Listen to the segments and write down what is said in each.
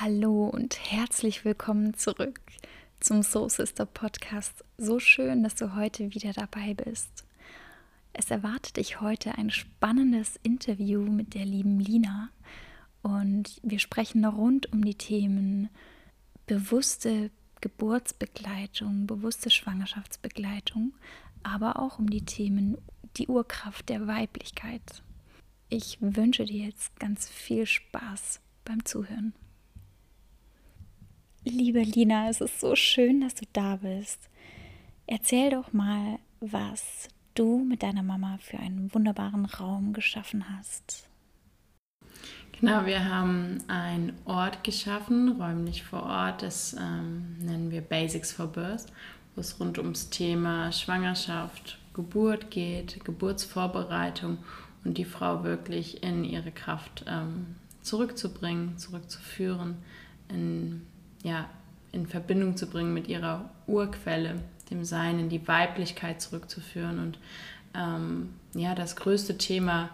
Hallo und herzlich willkommen zurück zum Soul Sister Podcast. So schön, dass du heute wieder dabei bist. Es erwartet dich heute ein spannendes Interview mit der lieben Lina und wir sprechen rund um die Themen bewusste Geburtsbegleitung, bewusste Schwangerschaftsbegleitung, aber auch um die Themen die Urkraft der Weiblichkeit. Ich wünsche dir jetzt ganz viel Spaß beim Zuhören. Liebe Lina, es ist so schön, dass du da bist. Erzähl doch mal, was du mit deiner Mama für einen wunderbaren Raum geschaffen hast. Genau, wir haben einen Ort geschaffen, räumlich vor Ort. Das ähm, nennen wir Basics for Birth, wo es rund ums Thema Schwangerschaft, Geburt geht, Geburtsvorbereitung und die Frau wirklich in ihre Kraft ähm, zurückzubringen, zurückzuführen, in Verbindung zu bringen mit ihrer Urquelle, dem Sein, in die Weiblichkeit zurückzuführen. Und ähm, ja, das größte Thema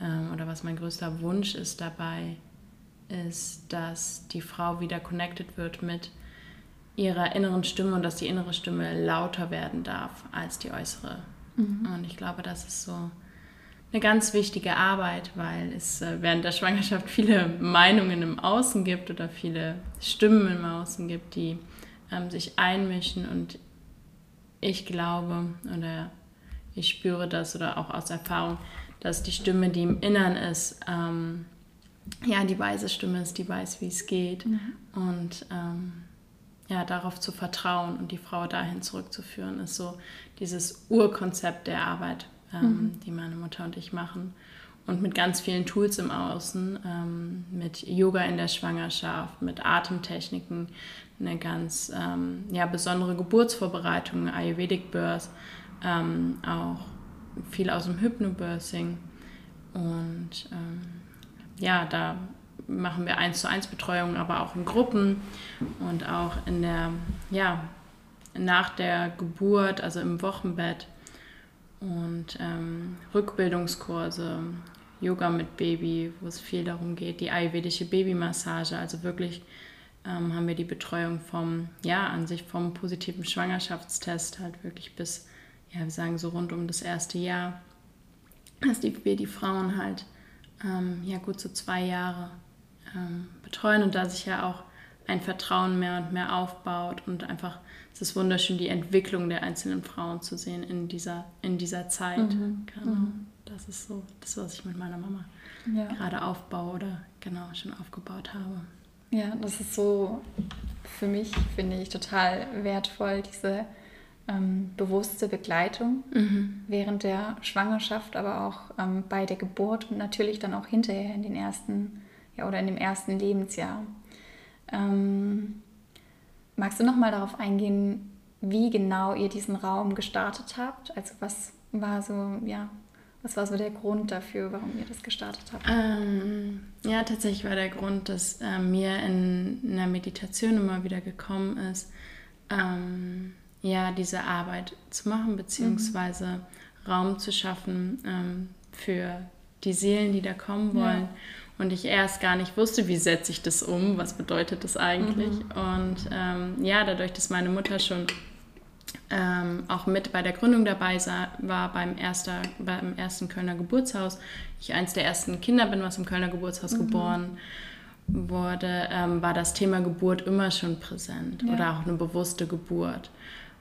ähm, oder was mein größter Wunsch ist dabei, ist, dass die Frau wieder connected wird mit ihrer inneren Stimme und dass die innere Stimme lauter werden darf als die äußere. Mhm. Und ich glaube, das ist so eine ganz wichtige Arbeit, weil es äh, während der Schwangerschaft viele Meinungen im Außen gibt oder viele Stimmen im Außen gibt, die ähm, sich einmischen. Und ich glaube oder ich spüre das oder auch aus Erfahrung, dass die Stimme, die im Innern ist, ähm, ja, die weise Stimme ist, die weiß, wie es geht. Mhm. Und ähm, ja, darauf zu vertrauen und die Frau dahin zurückzuführen, ist so dieses Urkonzept der Arbeit ähm, mhm. die meine Mutter und ich machen. Und mit ganz vielen Tools im Außen, ähm, mit Yoga in der Schwangerschaft, mit Atemtechniken, eine ganz ähm, ja, besondere Geburtsvorbereitung, Ayurvedic Birth, ähm, auch viel aus dem Hypnobirthing. Und ähm, ja, da machen wir eins zu eins Betreuung, aber auch in Gruppen und auch in der, ja, nach der Geburt, also im Wochenbett, und ähm, Rückbildungskurse, Yoga mit Baby, wo es viel darum geht, die ayurvedische Babymassage. Also wirklich ähm, haben wir die Betreuung vom, ja, an sich vom positiven Schwangerschaftstest halt wirklich bis, ja, wir sagen so rund um das erste Jahr, dass die, wir die Frauen halt, ähm, ja, gut so zwei Jahre ähm, betreuen und da sich ja auch ein Vertrauen mehr und mehr aufbaut und einfach es ist wunderschön, die Entwicklung der einzelnen Frauen zu sehen in dieser, in dieser Zeit. Mhm. Genau. Mhm. Das ist so das, was ich mit meiner Mama ja. gerade aufbaue oder genau schon aufgebaut habe. Ja, das ist so für mich, finde ich, total wertvoll, diese ähm, bewusste Begleitung mhm. während der Schwangerschaft, aber auch ähm, bei der Geburt und natürlich dann auch hinterher in den ersten, ja, oder in dem ersten Lebensjahr. Ähm, magst du noch mal darauf eingehen, wie genau ihr diesen Raum gestartet habt? Also was war so, ja, was war so der Grund dafür, warum ihr das gestartet habt? Ähm, ja, tatsächlich war der Grund, dass äh, mir in einer Meditation immer wieder gekommen ist, ähm, ja, diese Arbeit zu machen, beziehungsweise mhm. Raum zu schaffen ähm, für die Seelen, die da kommen wollen. Ja und ich erst gar nicht wusste, wie setze ich das um, was bedeutet das eigentlich. Mhm. Und ähm, ja, dadurch, dass meine Mutter schon ähm, auch mit bei der Gründung dabei war beim, erster, beim ersten Kölner Geburtshaus, ich eins der ersten Kinder bin, was im Kölner Geburtshaus mhm. geboren wurde, ähm, war das Thema Geburt immer schon präsent ja. oder auch eine bewusste Geburt.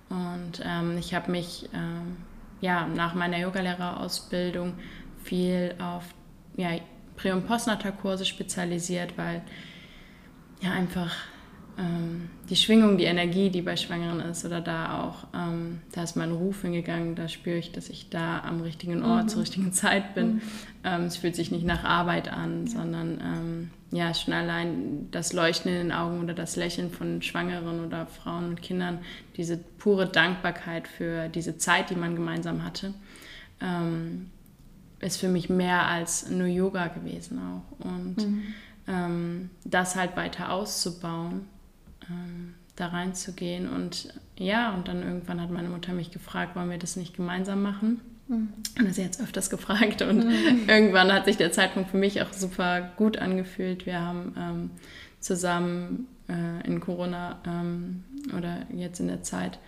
Und ähm, ich habe mich ähm, ja, nach meiner Yogalehrerausbildung viel auf ja, Prä- und Postnatalkurse spezialisiert, weil ja einfach ähm, die Schwingung, die Energie, die bei Schwangeren ist oder da auch, ähm, da ist mein Ruf hingegangen, da spüre ich, dass ich da am richtigen Ort mhm. zur richtigen Zeit bin. Mhm. Ähm, es fühlt sich nicht nach Arbeit an, ja. sondern ähm, ja, schon allein das Leuchten in den Augen oder das Lächeln von Schwangeren oder Frauen und Kindern, diese pure Dankbarkeit für diese Zeit, die man gemeinsam hatte. Ähm, ist für mich mehr als nur Yoga gewesen auch. Und mhm. ähm, das halt weiter auszubauen, ähm, da reinzugehen. Und ja, und dann irgendwann hat meine Mutter mich gefragt, wollen wir das nicht gemeinsam machen? Mhm. Und das jetzt öfters gefragt. Und mhm. irgendwann hat sich der Zeitpunkt für mich auch super gut angefühlt. Wir haben ähm, zusammen äh, in Corona ähm, oder jetzt in der Zeit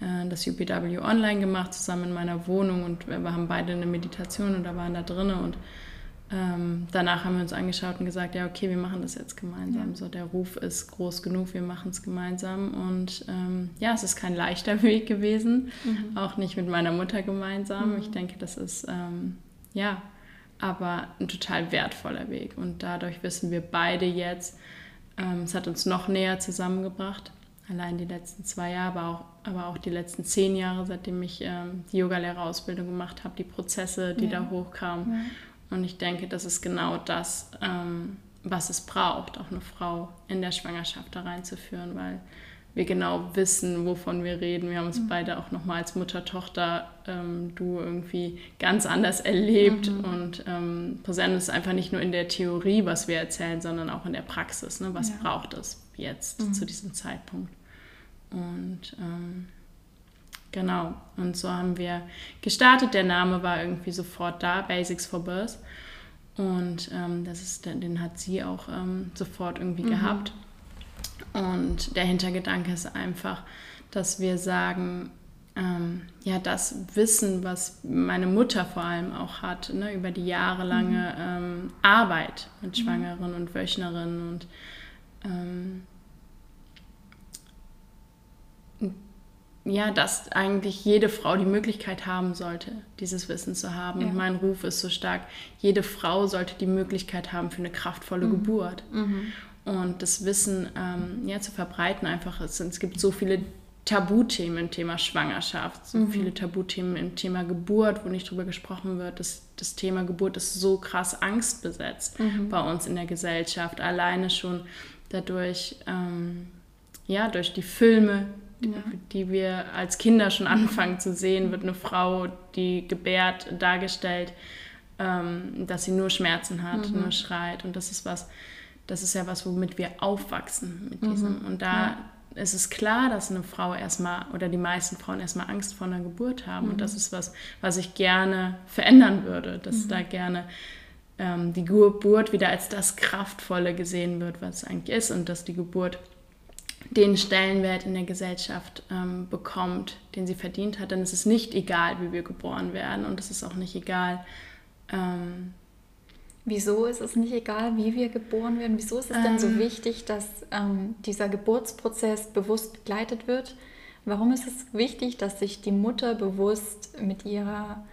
das UPW online gemacht, zusammen in meiner Wohnung und wir haben beide eine Meditation und da waren da drinnen und ähm, danach haben wir uns angeschaut und gesagt, ja, okay, wir machen das jetzt gemeinsam. Ja. So, der Ruf ist groß genug, wir machen es gemeinsam. Und ähm, ja, es ist kein leichter Weg gewesen, mhm. auch nicht mit meiner Mutter gemeinsam. Mhm. Ich denke, das ist ähm, ja, aber ein total wertvoller Weg. Und dadurch wissen wir beide jetzt, ähm, es hat uns noch näher zusammengebracht. Allein die letzten zwei Jahre, aber auch, aber auch die letzten zehn Jahre, seitdem ich ähm, die Yogalehrerausbildung gemacht habe, die Prozesse, die ja. da hochkamen. Ja und ich denke, das ist genau das, ähm, was es braucht, auch eine Frau in der Schwangerschaft da reinzuführen, weil wir genau wissen, wovon wir reden. Wir haben uns mhm. beide auch nochmal als Mutter-Tochter, ähm, du irgendwie ganz anders erlebt. Mhm. Und ähm, Präsenz ist einfach nicht nur in der Theorie, was wir erzählen, sondern auch in der Praxis. Ne? Was ja. braucht es jetzt mhm. zu diesem Zeitpunkt? Und ähm, Genau, und so haben wir gestartet. Der Name war irgendwie sofort da, Basics for Birth. Und ähm, das ist, den hat sie auch ähm, sofort irgendwie mhm. gehabt. Und der Hintergedanke ist einfach, dass wir sagen, ähm, ja, das Wissen, was meine Mutter vor allem auch hat, ne, über die jahrelange mhm. Ähm, Arbeit mit mhm. Schwangeren und Wöchnerinnen und ähm, ja, dass eigentlich jede Frau die Möglichkeit haben sollte, dieses Wissen zu haben. Ja. Und mein Ruf ist so stark, jede Frau sollte die Möglichkeit haben für eine kraftvolle mhm. Geburt. Mhm. Und das Wissen ähm, ja, zu verbreiten einfach. Es, es gibt so viele Tabuthemen im Thema Schwangerschaft, so mhm. viele Tabuthemen im Thema Geburt, wo nicht drüber gesprochen wird. Das, das Thema Geburt ist so krass angstbesetzt mhm. bei uns in der Gesellschaft. Alleine schon dadurch, ähm, ja, durch die Filme, ja. die wir als Kinder schon anfangen zu sehen, wird eine Frau, die gebärt, dargestellt, ähm, dass sie nur Schmerzen hat, mhm. nur schreit. Und das ist was, das ist ja was, womit wir aufwachsen mit diesem. Mhm. Und da ja. ist es klar, dass eine Frau erstmal oder die meisten Frauen erstmal Angst vor einer Geburt haben. Mhm. Und das ist was, was ich gerne verändern würde, dass mhm. da gerne ähm, die Geburt wieder als das Kraftvolle gesehen wird, was es eigentlich ist und dass die Geburt den Stellenwert in der Gesellschaft ähm, bekommt, den sie verdient hat. Denn es ist nicht egal, wie wir geboren werden und es ist auch nicht egal. Ähm, Wieso ist es nicht egal, wie wir geboren werden? Wieso ist es denn so ähm. wichtig, dass ähm, dieser Geburtsprozess bewusst begleitet wird? Warum ist es wichtig, dass sich die Mutter bewusst mit ihrer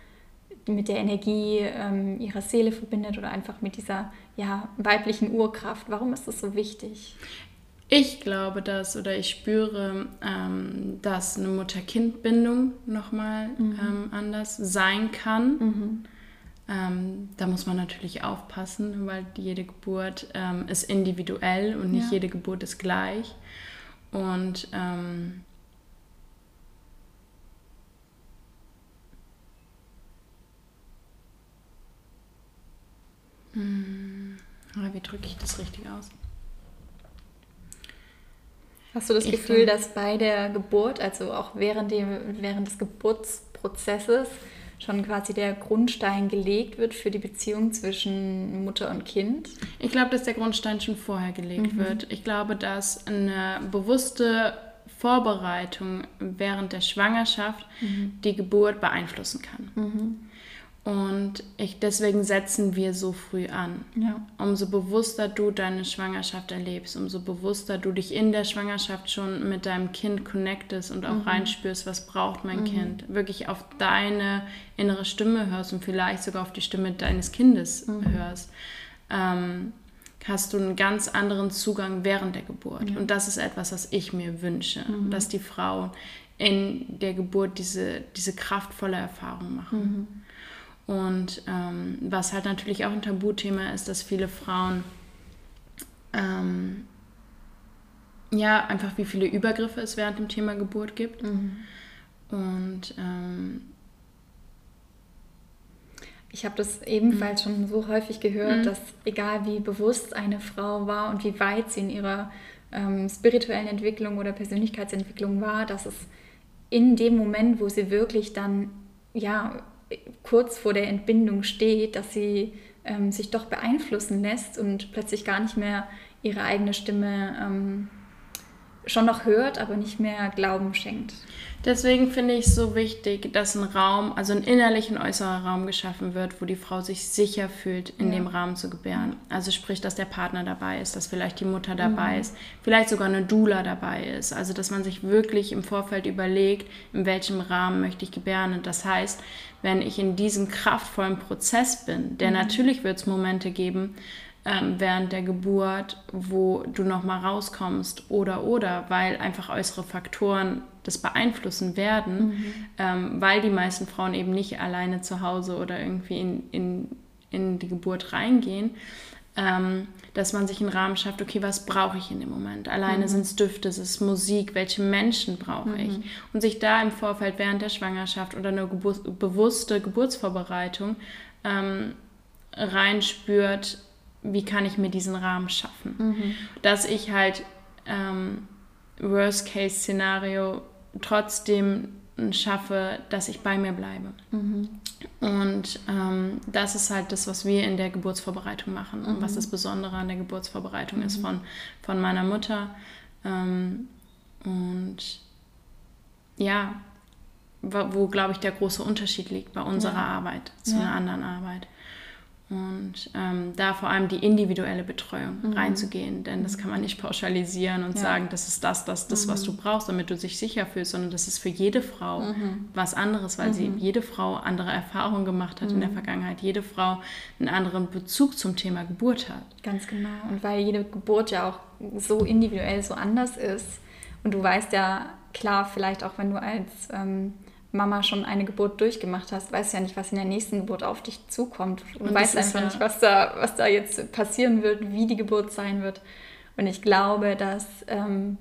mit der Energie ähm, ihrer Seele verbindet oder einfach mit dieser ja, weiblichen Urkraft. Warum ist das so wichtig? Ich glaube dass oder ich spüre, ähm, dass eine Mutter-Kind-Bindung nochmal mhm. ähm, anders sein kann. Mhm. Ähm, da muss man natürlich aufpassen, weil jede Geburt ähm, ist individuell und nicht ja. jede Geburt ist gleich. Und ähm, hm, wie drücke ich das richtig aus? Hast du das ich Gefühl, dass bei der Geburt, also auch während, dem, während des Geburtsprozesses, schon quasi der Grundstein gelegt wird für die Beziehung zwischen Mutter und Kind? Ich glaube, dass der Grundstein schon vorher gelegt mhm. wird. Ich glaube, dass eine bewusste Vorbereitung während der Schwangerschaft mhm. die Geburt beeinflussen kann. Mhm. Und ich, deswegen setzen wir so früh an. Ja. Umso bewusster du deine Schwangerschaft erlebst, umso bewusster du dich in der Schwangerschaft schon mit deinem Kind connectest und auch mhm. reinspürst, was braucht mein mhm. Kind. Wirklich auf deine innere Stimme hörst und vielleicht sogar auf die Stimme deines Kindes mhm. hörst. Ähm, hast du einen ganz anderen Zugang während der Geburt. Ja. Und das ist etwas, was ich mir wünsche, mhm. dass die Frauen in der Geburt diese, diese kraftvolle Erfahrung machen. Und ähm, was halt natürlich auch ein Tabuthema ist, dass viele Frauen ähm, ja einfach wie viele Übergriffe es während dem Thema Geburt gibt. Mhm. Und ähm, ich habe das ebenfalls mhm. schon so häufig gehört, mhm. dass egal wie bewusst eine Frau war und wie weit sie in ihrer ähm, spirituellen Entwicklung oder Persönlichkeitsentwicklung war, dass es in dem Moment, wo sie wirklich dann ja kurz vor der Entbindung steht, dass sie ähm, sich doch beeinflussen lässt und plötzlich gar nicht mehr ihre eigene Stimme ähm, schon noch hört, aber nicht mehr Glauben schenkt. Deswegen finde ich es so wichtig, dass ein Raum, also ein innerlicher und äußerer Raum geschaffen wird, wo die Frau sich sicher fühlt, in ja. dem Rahmen zu gebären. Also sprich, dass der Partner dabei ist, dass vielleicht die Mutter dabei mhm. ist, vielleicht sogar eine Doula dabei ist. Also dass man sich wirklich im Vorfeld überlegt, in welchem Rahmen möchte ich gebären. Und das heißt, wenn ich in diesem kraftvollen Prozess bin, der mhm. natürlich wird es Momente geben, ähm, während der Geburt, wo du nochmal rauskommst oder oder, weil einfach äußere Faktoren das beeinflussen werden, mhm. ähm, weil die meisten Frauen eben nicht alleine zu Hause oder irgendwie in, in, in die Geburt reingehen. Ähm, dass man sich einen Rahmen schafft, okay, was brauche ich in dem Moment? Alleine mhm. sind es Düfte, es ist Musik, welche Menschen brauche mhm. ich? Und sich da im Vorfeld während der Schwangerschaft oder eine Gebur bewusste Geburtsvorbereitung ähm, reinspürt, wie kann ich mir diesen Rahmen schaffen. Mhm. Dass ich halt ähm, Worst-Case-Szenario trotzdem schaffe, dass ich bei mir bleibe. Mhm. Und ähm, das ist halt das, was wir in der Geburtsvorbereitung machen mhm. und was das Besondere an der Geburtsvorbereitung ist mhm. von, von meiner Mutter. Ähm, und ja, wo, wo glaube ich, der große Unterschied liegt bei unserer ja. Arbeit zu ja. einer anderen Arbeit. Und ähm, da vor allem die individuelle Betreuung mhm. reinzugehen, denn das kann man nicht pauschalisieren und ja. sagen, das ist das, das, das, mhm. was du brauchst, damit du dich sicher fühlst, sondern das ist für jede Frau mhm. was anderes, weil sie mhm. jede Frau andere Erfahrungen gemacht hat in der mhm. Vergangenheit, jede Frau einen anderen Bezug zum Thema Geburt hat. Ganz genau. Und weil jede Geburt ja auch so individuell so anders ist und du weißt ja klar, vielleicht auch wenn du als ähm, Mama schon eine Geburt durchgemacht hast, weißt ja nicht, was in der nächsten Geburt auf dich zukommt. Du weißt einfach ja nicht, was da, was da jetzt passieren wird, wie die Geburt sein wird. Und ich glaube, dass ähm,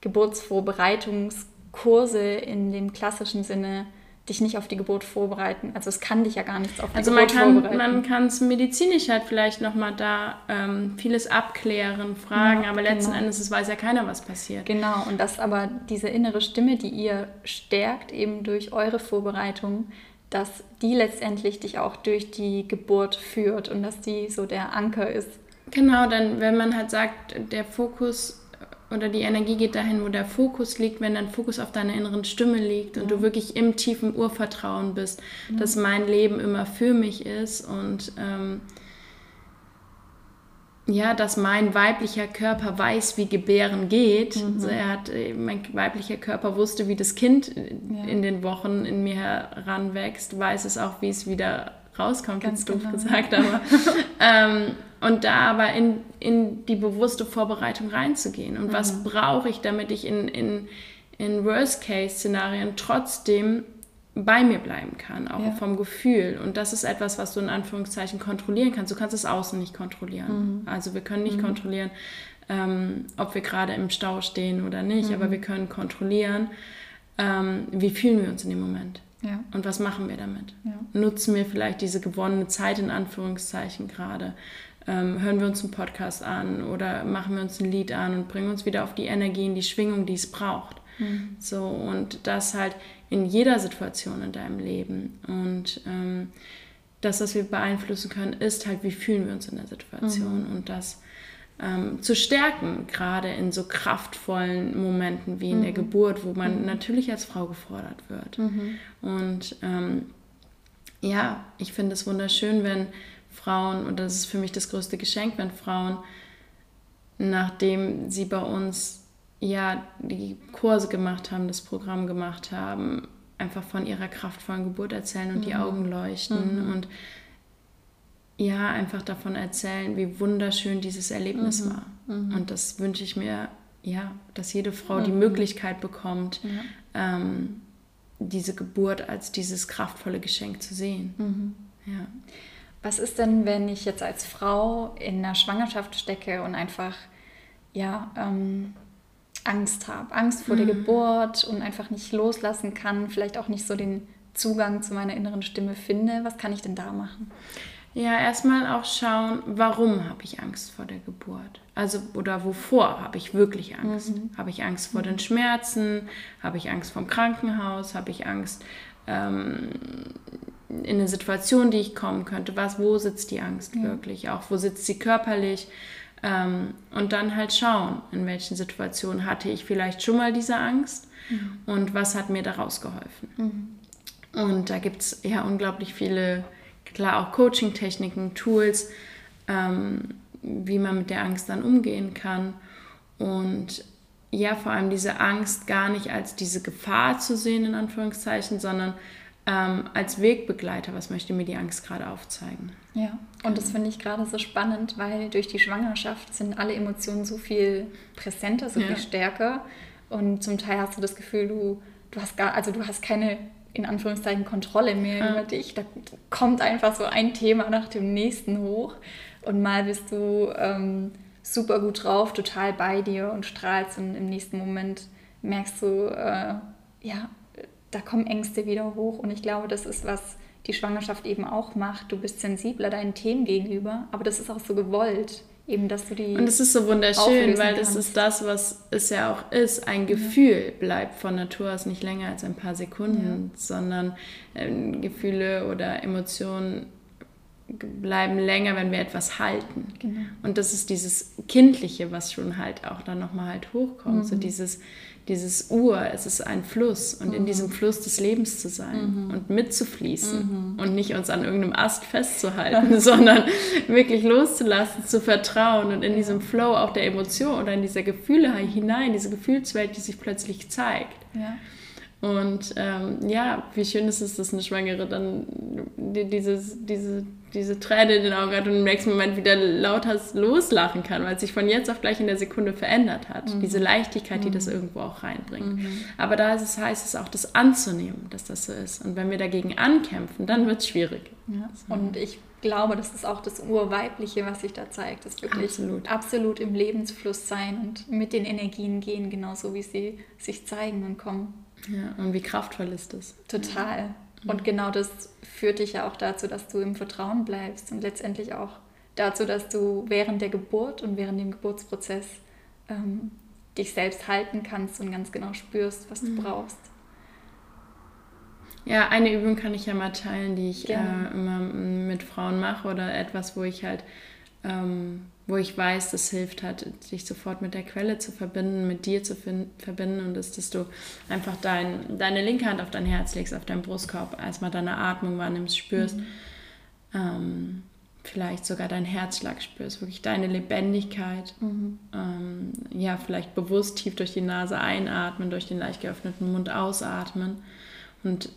Geburtsvorbereitungskurse in dem klassischen Sinne dich nicht auf die Geburt vorbereiten. Also es kann dich ja gar nichts auf die also Geburt kann, vorbereiten. Also man kann es medizinisch halt vielleicht nochmal da ähm, vieles abklären, fragen, ja, aber letzten genau. Endes es weiß ja keiner, was passiert. Genau, und das aber diese innere Stimme, die ihr stärkt eben durch eure Vorbereitung, dass die letztendlich dich auch durch die Geburt führt und dass die so der Anker ist. Genau, dann wenn man halt sagt, der Fokus oder die Energie geht dahin, wo der Fokus liegt, wenn dein Fokus auf deiner inneren Stimme liegt und du wirklich im tiefen Urvertrauen bist, ja. dass mein Leben immer für mich ist und ähm, ja, dass mein weiblicher Körper weiß, wie Gebären geht. Mhm. Also er hat, äh, mein weiblicher Körper wusste, wie das Kind ja. in den Wochen in mir heranwächst, weiß es auch, wie es wieder rauskommt, ganz doof genau. gesagt, aber ähm, und da aber in, in die bewusste Vorbereitung reinzugehen. Und mhm. was brauche ich, damit ich in, in, in Worst-Case-Szenarien trotzdem bei mir bleiben kann, auch ja. vom Gefühl. Und das ist etwas, was du in Anführungszeichen kontrollieren kannst. Du kannst es außen nicht kontrollieren. Mhm. Also wir können nicht mhm. kontrollieren, ähm, ob wir gerade im Stau stehen oder nicht, aber mhm. wir können kontrollieren, ähm, wie fühlen wir uns in dem Moment. Ja. Und was machen wir damit? Ja. Nutzen wir vielleicht diese gewonnene Zeit in Anführungszeichen gerade? Ähm, hören wir uns einen Podcast an oder machen wir uns ein Lied an und bringen uns wieder auf die Energie, in die Schwingung, die es braucht. Mhm. So, und das halt in jeder Situation in deinem Leben. Und ähm, das, was wir beeinflussen können, ist halt, wie fühlen wir uns in der Situation mhm. und das ähm, zu stärken, gerade in so kraftvollen Momenten wie in mhm. der Geburt, wo man mhm. natürlich als Frau gefordert wird. Mhm. Und ähm, ja, ich finde es wunderschön, wenn Frauen, und das ist für mich das größte Geschenk, wenn Frauen, nachdem sie bei uns ja die Kurse gemacht haben, das Programm gemacht haben, einfach von ihrer kraftvollen Geburt erzählen und mhm. die Augen leuchten mhm. und ja, einfach davon erzählen, wie wunderschön dieses Erlebnis mhm. war. Mhm. Und das wünsche ich mir, ja, dass jede Frau die mhm. Möglichkeit bekommt, ja. ähm, diese Geburt als dieses kraftvolle Geschenk zu sehen. Mhm. Ja. Was ist denn, wenn ich jetzt als Frau in einer Schwangerschaft stecke und einfach ja, ähm, Angst habe, Angst vor mhm. der Geburt und einfach nicht loslassen kann, vielleicht auch nicht so den Zugang zu meiner inneren Stimme finde? Was kann ich denn da machen? Ja, erstmal auch schauen, warum habe ich Angst vor der Geburt? Also, oder wovor habe ich wirklich Angst? Mhm. Habe ich Angst vor mhm. den Schmerzen? Habe ich Angst vom Krankenhaus? Habe ich Angst, ähm, in eine Situation, die ich kommen könnte, was, wo sitzt die Angst ja. wirklich? Auch wo sitzt sie körperlich? Ähm, und dann halt schauen, in welchen Situationen hatte ich vielleicht schon mal diese Angst mhm. und was hat mir daraus geholfen. Mhm. Und da gibt es ja unglaublich viele, klar auch Coaching-Techniken, Tools, ähm, wie man mit der Angst dann umgehen kann. Und ja, vor allem diese Angst gar nicht als diese Gefahr zu sehen, in Anführungszeichen, sondern ähm, als Wegbegleiter, was möchte mir die Angst gerade aufzeigen. Ja, und das finde ich gerade so spannend, weil durch die Schwangerschaft sind alle Emotionen so viel präsenter, so ja. viel stärker. Und zum Teil hast du das Gefühl, du, du hast gar, also du hast keine in Anführungszeichen Kontrolle mehr ja. über dich. Da kommt einfach so ein Thema nach dem nächsten hoch. Und mal bist du ähm, super gut drauf, total bei dir und strahlst und im nächsten Moment merkst du, äh, ja, da kommen Ängste wieder hoch und ich glaube, das ist was die Schwangerschaft eben auch macht. Du bist sensibler deinen Themen gegenüber, aber das ist auch so gewollt, eben, dass du die. Und es ist so wunderschön, weil das ist das, was es ja auch ist. Ein Gefühl bleibt von Natur aus nicht länger als ein paar Sekunden, ja. sondern äh, Gefühle oder Emotionen bleiben länger, wenn wir etwas halten. Genau. Und das ist dieses Kindliche, was schon halt auch dann nochmal halt hochkommt. Mhm. So dieses, dieses Ur, es ist ein Fluss und mhm. in diesem Fluss des Lebens zu sein mhm. und mitzufließen mhm. und nicht uns an irgendeinem Ast festzuhalten, sondern wirklich loszulassen, zu vertrauen und in diesem Flow auch der Emotion oder in diese Gefühle hinein, diese Gefühlswelt, die sich plötzlich zeigt. Ja. Und ähm, ja, wie schön ist es, dass eine Schwangere dann dieses, diese, diese Träne in den Augen hat und im nächsten Moment wieder lauter loslachen kann, weil es sich von jetzt auf gleich in der Sekunde verändert hat. Mhm. Diese Leichtigkeit, die das mhm. irgendwo auch reinbringt. Mhm. Aber da ist es, heißt es auch, das anzunehmen, dass das so ist. Und wenn wir dagegen ankämpfen, dann wird es schwierig. Ja. Und ich glaube, das ist auch das Urweibliche, was sich da zeigt. Das wirklich absolut. absolut im Lebensfluss sein und mit den Energien gehen, genauso wie sie sich zeigen und kommen. Ja, und wie kraftvoll ist das? Total. Mhm. Und genau das führt dich ja auch dazu, dass du im Vertrauen bleibst und letztendlich auch dazu, dass du während der Geburt und während dem Geburtsprozess ähm, dich selbst halten kannst und ganz genau spürst, was du mhm. brauchst. Ja, eine Übung kann ich ja mal teilen, die ich äh, immer mit Frauen mache oder etwas, wo ich halt ähm, wo ich weiß, das hilft hat, sich sofort mit der Quelle zu verbinden, mit dir zu verbinden und ist, dass du einfach dein, deine linke Hand auf dein Herz legst, auf deinen Brustkorb, erstmal deine Atmung wahrnimmst, spürst, mhm. ähm, vielleicht sogar deinen Herzschlag spürst, wirklich deine Lebendigkeit, mhm. ähm, ja, vielleicht bewusst tief durch die Nase einatmen, durch den leicht geöffneten Mund ausatmen und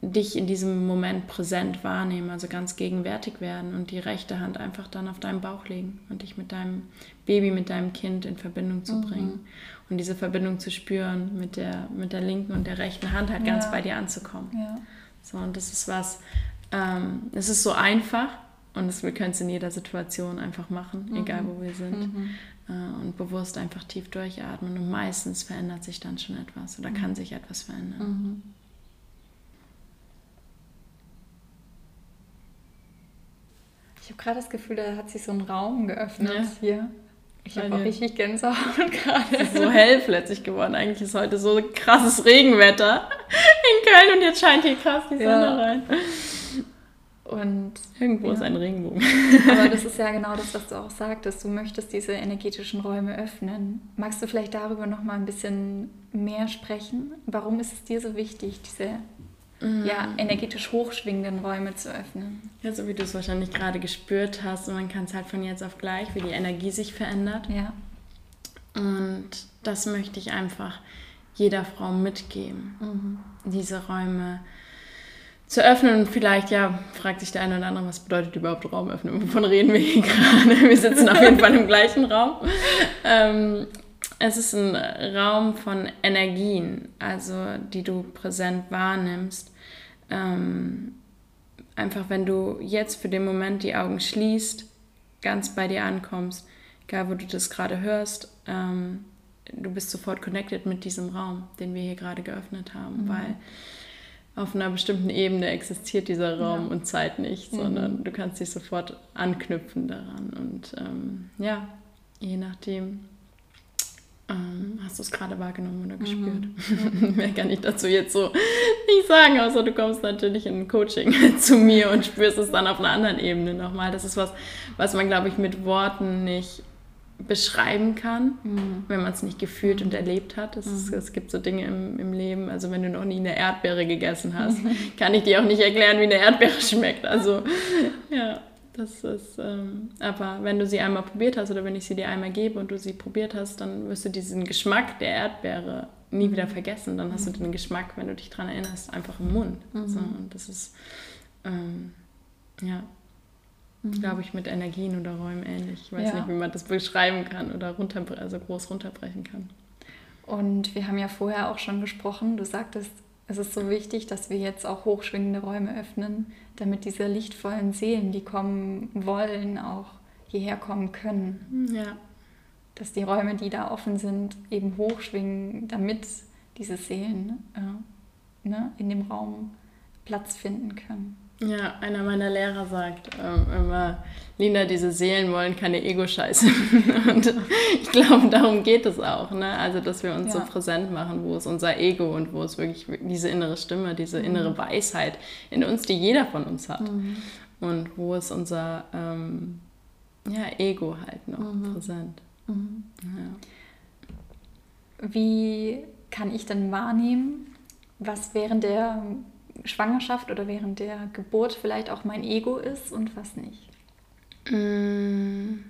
dich in diesem Moment präsent wahrnehmen, also ganz gegenwärtig werden und die rechte Hand einfach dann auf deinen Bauch legen und dich mit deinem Baby, mit deinem Kind in Verbindung zu mhm. bringen und diese Verbindung zu spüren mit der, mit der linken und der rechten Hand halt ja. ganz bei dir anzukommen. Ja. So, und das ist was, ähm, es ist so einfach und das, wir können es in jeder Situation einfach machen, mhm. egal wo wir sind. Mhm. Äh, und bewusst einfach tief durchatmen und meistens verändert sich dann schon etwas oder mhm. kann sich etwas verändern. Ich habe gerade das Gefühl, da hat sich so ein Raum geöffnet ja. hier. Ich habe auch richtig Gänsehaut gerade. Es ist so hell plötzlich geworden. Eigentlich ist heute so krasses Regenwetter in Köln und jetzt scheint hier krass die Sonne ja. rein. Und irgendwo ja. ist ein Regenbogen. Aber das ist ja genau das, was du auch sagtest. Du möchtest diese energetischen Räume öffnen. Magst du vielleicht darüber noch mal ein bisschen mehr sprechen? Warum ist es dir so wichtig, diese mhm. ja, energetisch hochschwingenden Räume zu öffnen. Ja, so wie du es wahrscheinlich gerade gespürt hast und man kann es halt von jetzt auf gleich, wie die Energie sich verändert. Ja. Und das möchte ich einfach jeder Frau mitgeben, mhm. diese Räume zu öffnen. Und vielleicht, ja, fragt sich der eine oder andere, was bedeutet überhaupt Raum öffnen? Wovon reden wir hier gerade? Wir sitzen auf jeden Fall im gleichen Raum. Ähm, es ist ein Raum von Energien, also die du präsent wahrnimmst. Ähm, einfach wenn du jetzt für den Moment die Augen schließt, ganz bei dir ankommst, egal wo du das gerade hörst, ähm, du bist sofort connected mit diesem Raum, den wir hier gerade geöffnet haben, mhm. weil auf einer bestimmten Ebene existiert dieser Raum ja. und Zeit nicht, mhm. sondern du kannst dich sofort anknüpfen daran. Und ähm, ja, je nachdem, ähm, hast du es gerade wahrgenommen oder gespürt? Mhm. Mehr kann ich dazu jetzt so nicht sagen, außer du kommst natürlich in ein Coaching zu mir und spürst es dann auf einer anderen Ebene nochmal. Das ist was, was man, glaube ich, mit Worten nicht beschreiben kann, mhm. wenn man es nicht gefühlt und erlebt hat. Es, mhm. es gibt so Dinge im, im, Leben, also wenn du noch nie eine Erdbeere gegessen hast, kann ich dir auch nicht erklären, wie eine Erdbeere schmeckt. Also ja, das ist, ähm, aber wenn du sie einmal probiert hast oder wenn ich sie dir einmal gebe und du sie probiert hast, dann wirst du diesen Geschmack der Erdbeere nie wieder vergessen. Dann hast du den Geschmack, wenn du dich daran erinnerst, einfach im Mund. Mhm. So, und das ist, ähm, ja, mhm. glaube ich, mit Energien oder Räumen ähnlich. Ich weiß ja. nicht, wie man das beschreiben kann oder runter, also groß runterbrechen kann. Und wir haben ja vorher auch schon gesprochen, du sagtest, es ist so wichtig, dass wir jetzt auch hochschwingende Räume öffnen, damit diese lichtvollen Seelen, die kommen wollen, auch hierher kommen können. Ja. Dass die Räume, die da offen sind, eben hochschwingen, damit diese Seelen äh, ne, in dem Raum Platz finden können. Ja, einer meiner Lehrer sagt ähm, immer, Lina, diese Seelen wollen keine Ego-Scheiße. und ich glaube, darum geht es auch. Ne? Also, dass wir uns ja. so präsent machen, wo ist unser Ego und wo ist wirklich diese innere Stimme, diese mhm. innere Weisheit in uns, die jeder von uns hat. Mhm. Und wo ist unser ähm, ja, Ego halt noch mhm. präsent. Mhm. Ja. Wie kann ich dann wahrnehmen, was während der Schwangerschaft oder während der Geburt vielleicht auch mein Ego ist und was nicht? Mm.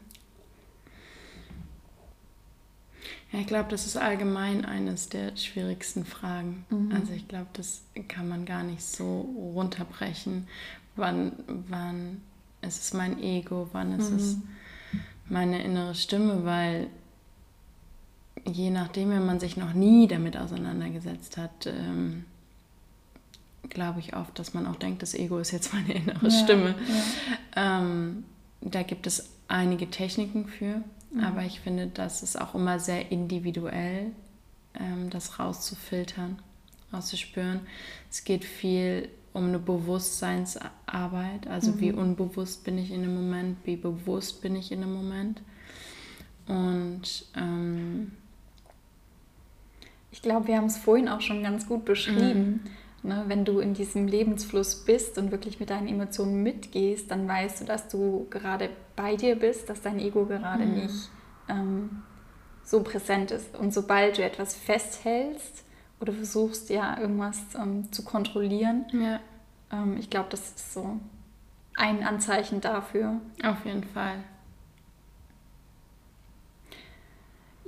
Ja, ich glaube, das ist allgemein eines der schwierigsten Fragen. Mhm. Also ich glaube, das kann man gar nicht so runterbrechen. Wann, wann ist es mein Ego, wann ist mhm. es meine innere Stimme, weil je nachdem, wenn man sich noch nie damit auseinandergesetzt hat, ähm, glaube ich oft, dass man auch denkt, das Ego ist jetzt meine innere ja, Stimme. Ja. Ähm, da gibt es einige Techniken für, mhm. aber ich finde, das ist auch immer sehr individuell, ähm, das rauszufiltern, rauszuspüren. Es geht viel um eine Bewusstseinsarbeit, also mhm. wie unbewusst bin ich in dem Moment, wie bewusst bin ich in dem Moment. Und ähm, ich glaube, wir haben es vorhin auch schon ganz gut beschrieben. Mhm Ne, wenn du in diesem Lebensfluss bist und wirklich mit deinen Emotionen mitgehst, dann weißt du, dass du gerade bei dir bist, dass dein Ego gerade mhm. nicht ähm, so präsent ist. Und sobald du etwas festhältst oder versuchst, ja, irgendwas ähm, zu kontrollieren, ja. ähm, ich glaube, das ist so ein Anzeichen dafür. Auf jeden Fall.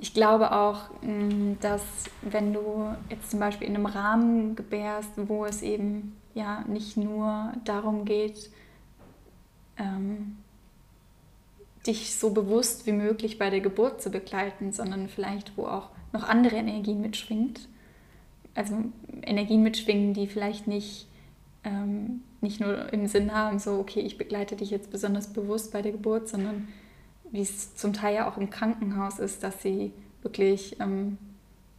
Ich glaube auch, mm, dass wenn du jetzt zum Beispiel in einem Rahmen gebärst, wo es eben ja nicht nur darum geht, ähm, dich so bewusst wie möglich bei der Geburt zu begleiten, sondern vielleicht wo auch noch andere Energien mitschwingt. Also Energien mitschwingen, die vielleicht nicht, ähm, nicht nur im Sinn haben, so, okay, ich begleite dich jetzt besonders bewusst bei der Geburt, sondern wie es zum Teil ja auch im Krankenhaus ist, dass sie wirklich, ähm,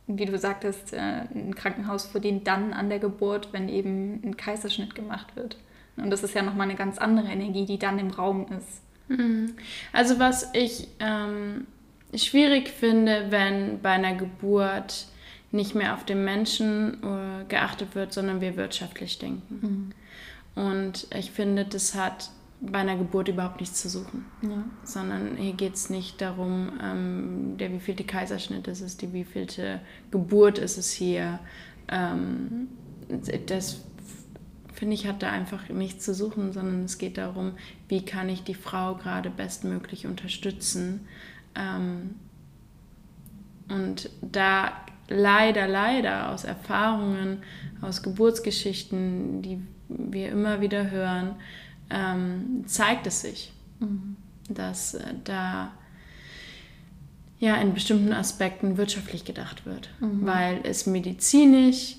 wie du sagtest, äh, ein Krankenhaus verdient dann an der Geburt, wenn eben ein Kaiserschnitt gemacht wird. Und das ist ja nochmal eine ganz andere Energie, die dann im Raum ist. Mhm. Also was ich ähm, schwierig finde, wenn bei einer Geburt nicht mehr auf den Menschen uh, geachtet wird, sondern wir wirtschaftlich denken. Mhm. Und ich finde, das hat bei einer Geburt überhaupt nichts zu suchen. Ja. Sondern hier geht es nicht darum, ähm, der wievielte Kaiserschnitt ist es, die wievielte Geburt ist es hier. Ähm, das finde ich, hat da einfach nichts zu suchen, sondern es geht darum, wie kann ich die Frau gerade bestmöglich unterstützen. Ähm, und da leider, leider aus Erfahrungen, aus Geburtsgeschichten, die wir immer wieder hören, ähm, zeigt es sich, mhm. dass äh, da ja in bestimmten Aspekten wirtschaftlich gedacht wird, mhm. weil es medizinisch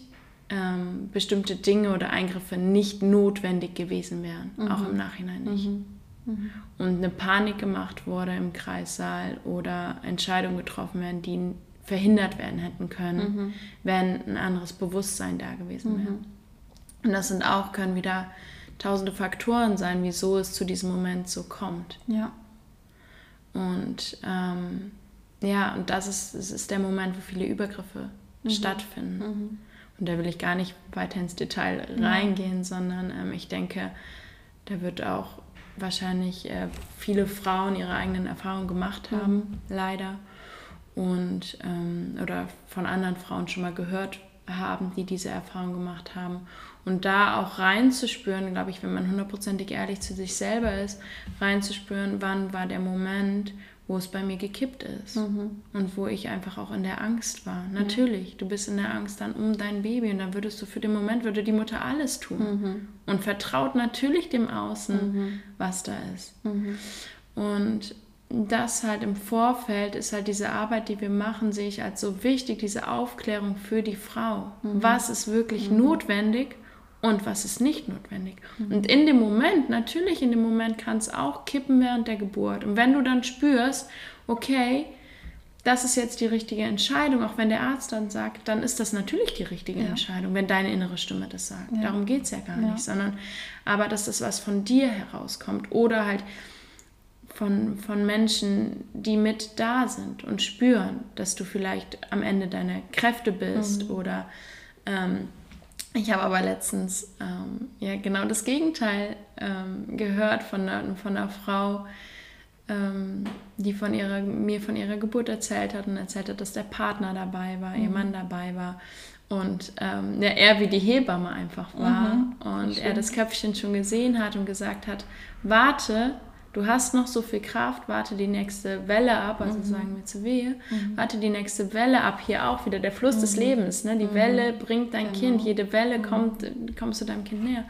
ähm, bestimmte Dinge oder Eingriffe nicht notwendig gewesen wären, mhm. auch im Nachhinein nicht. Mhm. Mhm. Und eine Panik gemacht wurde im Kreissaal oder Entscheidungen getroffen werden, die verhindert werden hätten können, wenn ein anderes Bewusstsein da gewesen wäre. Und das sind auch, können wieder tausende Faktoren sein, wieso es zu diesem Moment so kommt. Ja. Und ähm, ja, und das ist, das ist der Moment, wo viele Übergriffe mhm. stattfinden. Mhm. Und da will ich gar nicht weiter ins Detail reingehen, ja. sondern ähm, ich denke, da wird auch wahrscheinlich äh, viele Frauen ihre eigenen Erfahrungen gemacht haben, mhm. leider. Und ähm, oder von anderen Frauen schon mal gehört haben, die diese Erfahrung gemacht haben. Und da auch reinzuspüren, glaube ich, wenn man hundertprozentig ehrlich zu sich selber ist, reinzuspüren, wann war der Moment, wo es bei mir gekippt ist mhm. und wo ich einfach auch in der Angst war. Natürlich, du bist in der Angst dann um dein Baby und dann würdest du für den Moment, würde die Mutter alles tun mhm. und vertraut natürlich dem Außen, mhm. was da ist. Mhm. Und das halt im Vorfeld ist halt diese Arbeit, die wir machen, sehe ich als so wichtig, diese Aufklärung für die Frau. Mhm. Was ist wirklich mhm. notwendig und was ist nicht notwendig. Mhm. Und in dem Moment, natürlich in dem Moment kann es auch kippen während der Geburt. Und wenn du dann spürst, okay, das ist jetzt die richtige Entscheidung, auch wenn der Arzt dann sagt, dann ist das natürlich die richtige ja. Entscheidung, wenn deine innere Stimme das sagt. Ja. Darum geht es ja gar ja. nicht, sondern aber dass das was von dir herauskommt oder halt von, von Menschen, die mit da sind und spüren, dass du vielleicht am Ende deiner Kräfte bist mhm. oder ähm, ich habe aber letztens ähm, ja genau das Gegenteil ähm, gehört von einer, von einer Frau, ähm, die von ihrer, mir von ihrer Geburt erzählt hat und erzählt hat, dass der Partner dabei war, mhm. ihr Mann dabei war und ähm, ja, er wie die Hebamme einfach war mhm. und er das Köpfchen schon gesehen hat und gesagt hat, warte, du hast noch so viel Kraft, warte die nächste Welle ab, also mhm. sagen wir zu Wehe, mhm. warte die nächste Welle ab, hier auch wieder der Fluss mhm. des Lebens, ne? die mhm. Welle bringt dein genau. Kind, jede Welle mhm. kommt, kommst du deinem Kind näher.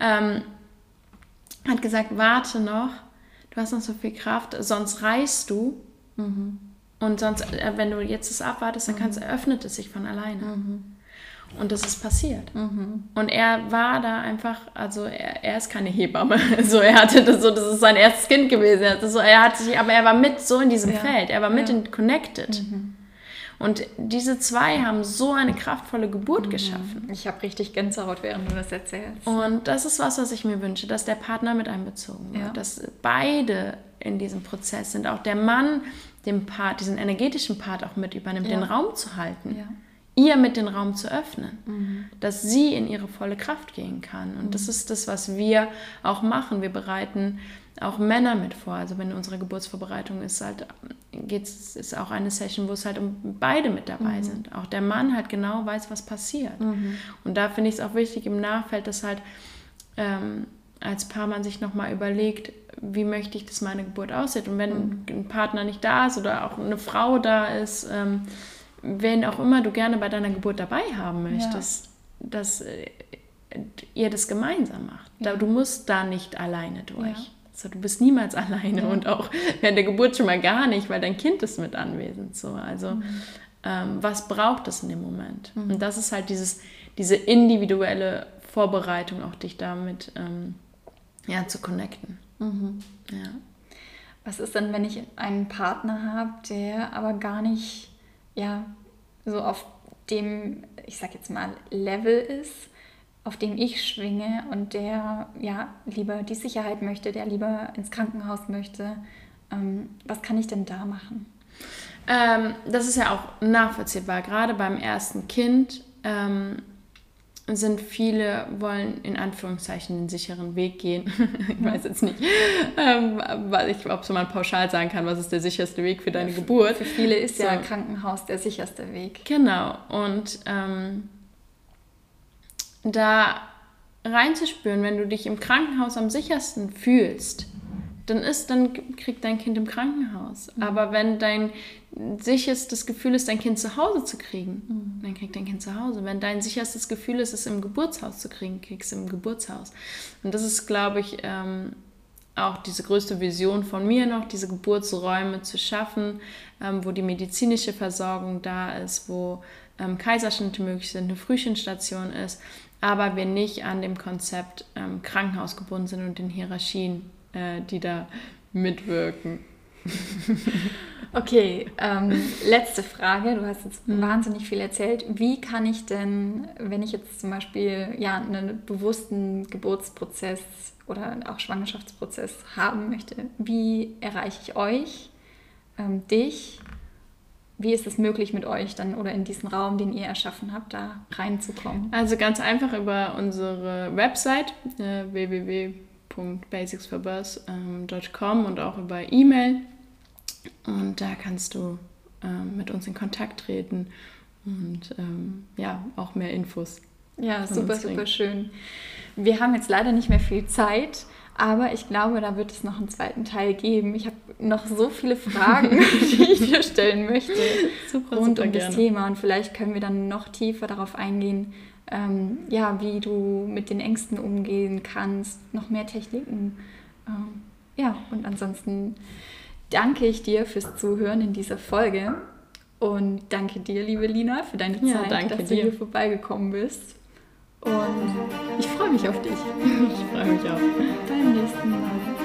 Ähm, hat gesagt, warte noch, du hast noch so viel Kraft, sonst reißt du mhm. und sonst, äh, wenn du jetzt es abwartest, dann kannst, öffnet es sich von alleine. Und das ist passiert. Mhm. Und er war da einfach, also er, er, ist keine Hebamme. So, er hatte das so, das ist sein erstes Kind gewesen. Er, so, er hat sich, aber er war mit so in diesem ja. Feld. Er war mit ja. in connected. Mhm. Und diese zwei haben so eine kraftvolle Geburt mhm. geschaffen. Ich habe richtig Gänsehaut, während du das erzählst. Und das ist was, was ich mir wünsche, dass der Partner mit einbezogen wird. Ja. Dass beide in diesem Prozess sind. Auch der Mann den Part, diesen energetischen Part auch mit übernimmt, den Raum zu halten. Ja ihr mit den Raum zu öffnen, mhm. dass sie in ihre volle Kraft gehen kann. Und mhm. das ist das, was wir auch machen. Wir bereiten auch Männer mit vor. Also wenn unsere Geburtsvorbereitung ist, halt, geht's, ist auch eine Session, wo es halt um beide mit dabei mhm. sind. Auch der Mann halt genau weiß, was passiert. Mhm. Und da finde ich es auch wichtig im Nachfeld, dass halt ähm, als Paar man sich nochmal überlegt, wie möchte ich, dass meine Geburt aussieht. Und wenn mhm. ein Partner nicht da ist oder auch eine Frau da ist, ähm, wen auch immer du gerne bei deiner Geburt dabei haben möchtest, ja. dass äh, ihr das gemeinsam macht. Ja. Du musst da nicht alleine durch. Ja. Also du bist niemals alleine und auch während der Geburt schon mal gar nicht, weil dein Kind ist mit anwesend. So. Also mhm. ähm, was braucht es in dem Moment? Mhm. Und das ist halt dieses, diese individuelle Vorbereitung, auch dich damit ähm, ja, zu connecten. Mhm. Ja. Was ist denn, wenn ich einen Partner habe, der aber gar nicht ja, so auf dem, ich sag jetzt mal, Level ist, auf dem ich schwinge und der ja lieber die Sicherheit möchte, der lieber ins Krankenhaus möchte. Ähm, was kann ich denn da machen? Ähm, das ist ja auch nachvollziehbar. Gerade beim ersten Kind ähm, sind viele, wollen in Anführungszeichen den sicheren Weg gehen. ich weiß jetzt nicht, ähm, ich, ob so man pauschal sagen kann, was ist der sicherste Weg für deine ja, Geburt. Für viele ist so. ja Krankenhaus der sicherste Weg. Genau. Und ähm, da reinzuspüren, wenn du dich im Krankenhaus am sichersten fühlst, dann ist, dann kriegt dein Kind im Krankenhaus. Mhm. Aber wenn dein sicherstes Gefühl ist, dein Kind zu Hause zu kriegen, mhm. dann kriegt dein Kind zu Hause. Wenn dein sicherstes Gefühl ist, es im Geburtshaus zu kriegen, kriegst du im Geburtshaus. Und das ist, glaube ich, ähm, auch diese größte Vision von mir noch, diese Geburtsräume zu schaffen, ähm, wo die medizinische Versorgung da ist, wo ähm, Kaiserschnitte möglich sind, eine Frühchenstation ist, aber wir nicht an dem Konzept ähm, Krankenhaus gebunden sind und den Hierarchien, äh, die da mitwirken. Okay, ähm, letzte Frage. Du hast jetzt mhm. wahnsinnig viel erzählt. Wie kann ich denn, wenn ich jetzt zum Beispiel ja, einen bewussten Geburtsprozess oder auch Schwangerschaftsprozess haben möchte, wie erreiche ich euch, ähm, dich? Wie ist es möglich mit euch dann oder in diesen Raum, den ihr erschaffen habt, da reinzukommen? Also ganz einfach über unsere Website äh, www www.basicsforbirth.com und auch über E-Mail. Und da kannst du ähm, mit uns in Kontakt treten und ähm, ja, auch mehr Infos. Ja, super, super schön. Wir haben jetzt leider nicht mehr viel Zeit, aber ich glaube, da wird es noch einen zweiten Teil geben. Ich habe noch so viele Fragen, die ich dir stellen möchte super, rund super um gerne. das Thema. Und vielleicht können wir dann noch tiefer darauf eingehen, ähm, ja, wie du mit den Ängsten umgehen kannst, noch mehr Techniken. Ähm, ja, und ansonsten danke ich dir fürs Zuhören in dieser Folge. Und danke dir, liebe Lina, für deine ja, Zeit, dass dir. du hier vorbeigekommen bist. Und ich freue mich auf dich. Ich freue mich auch. Beim nächsten Mal.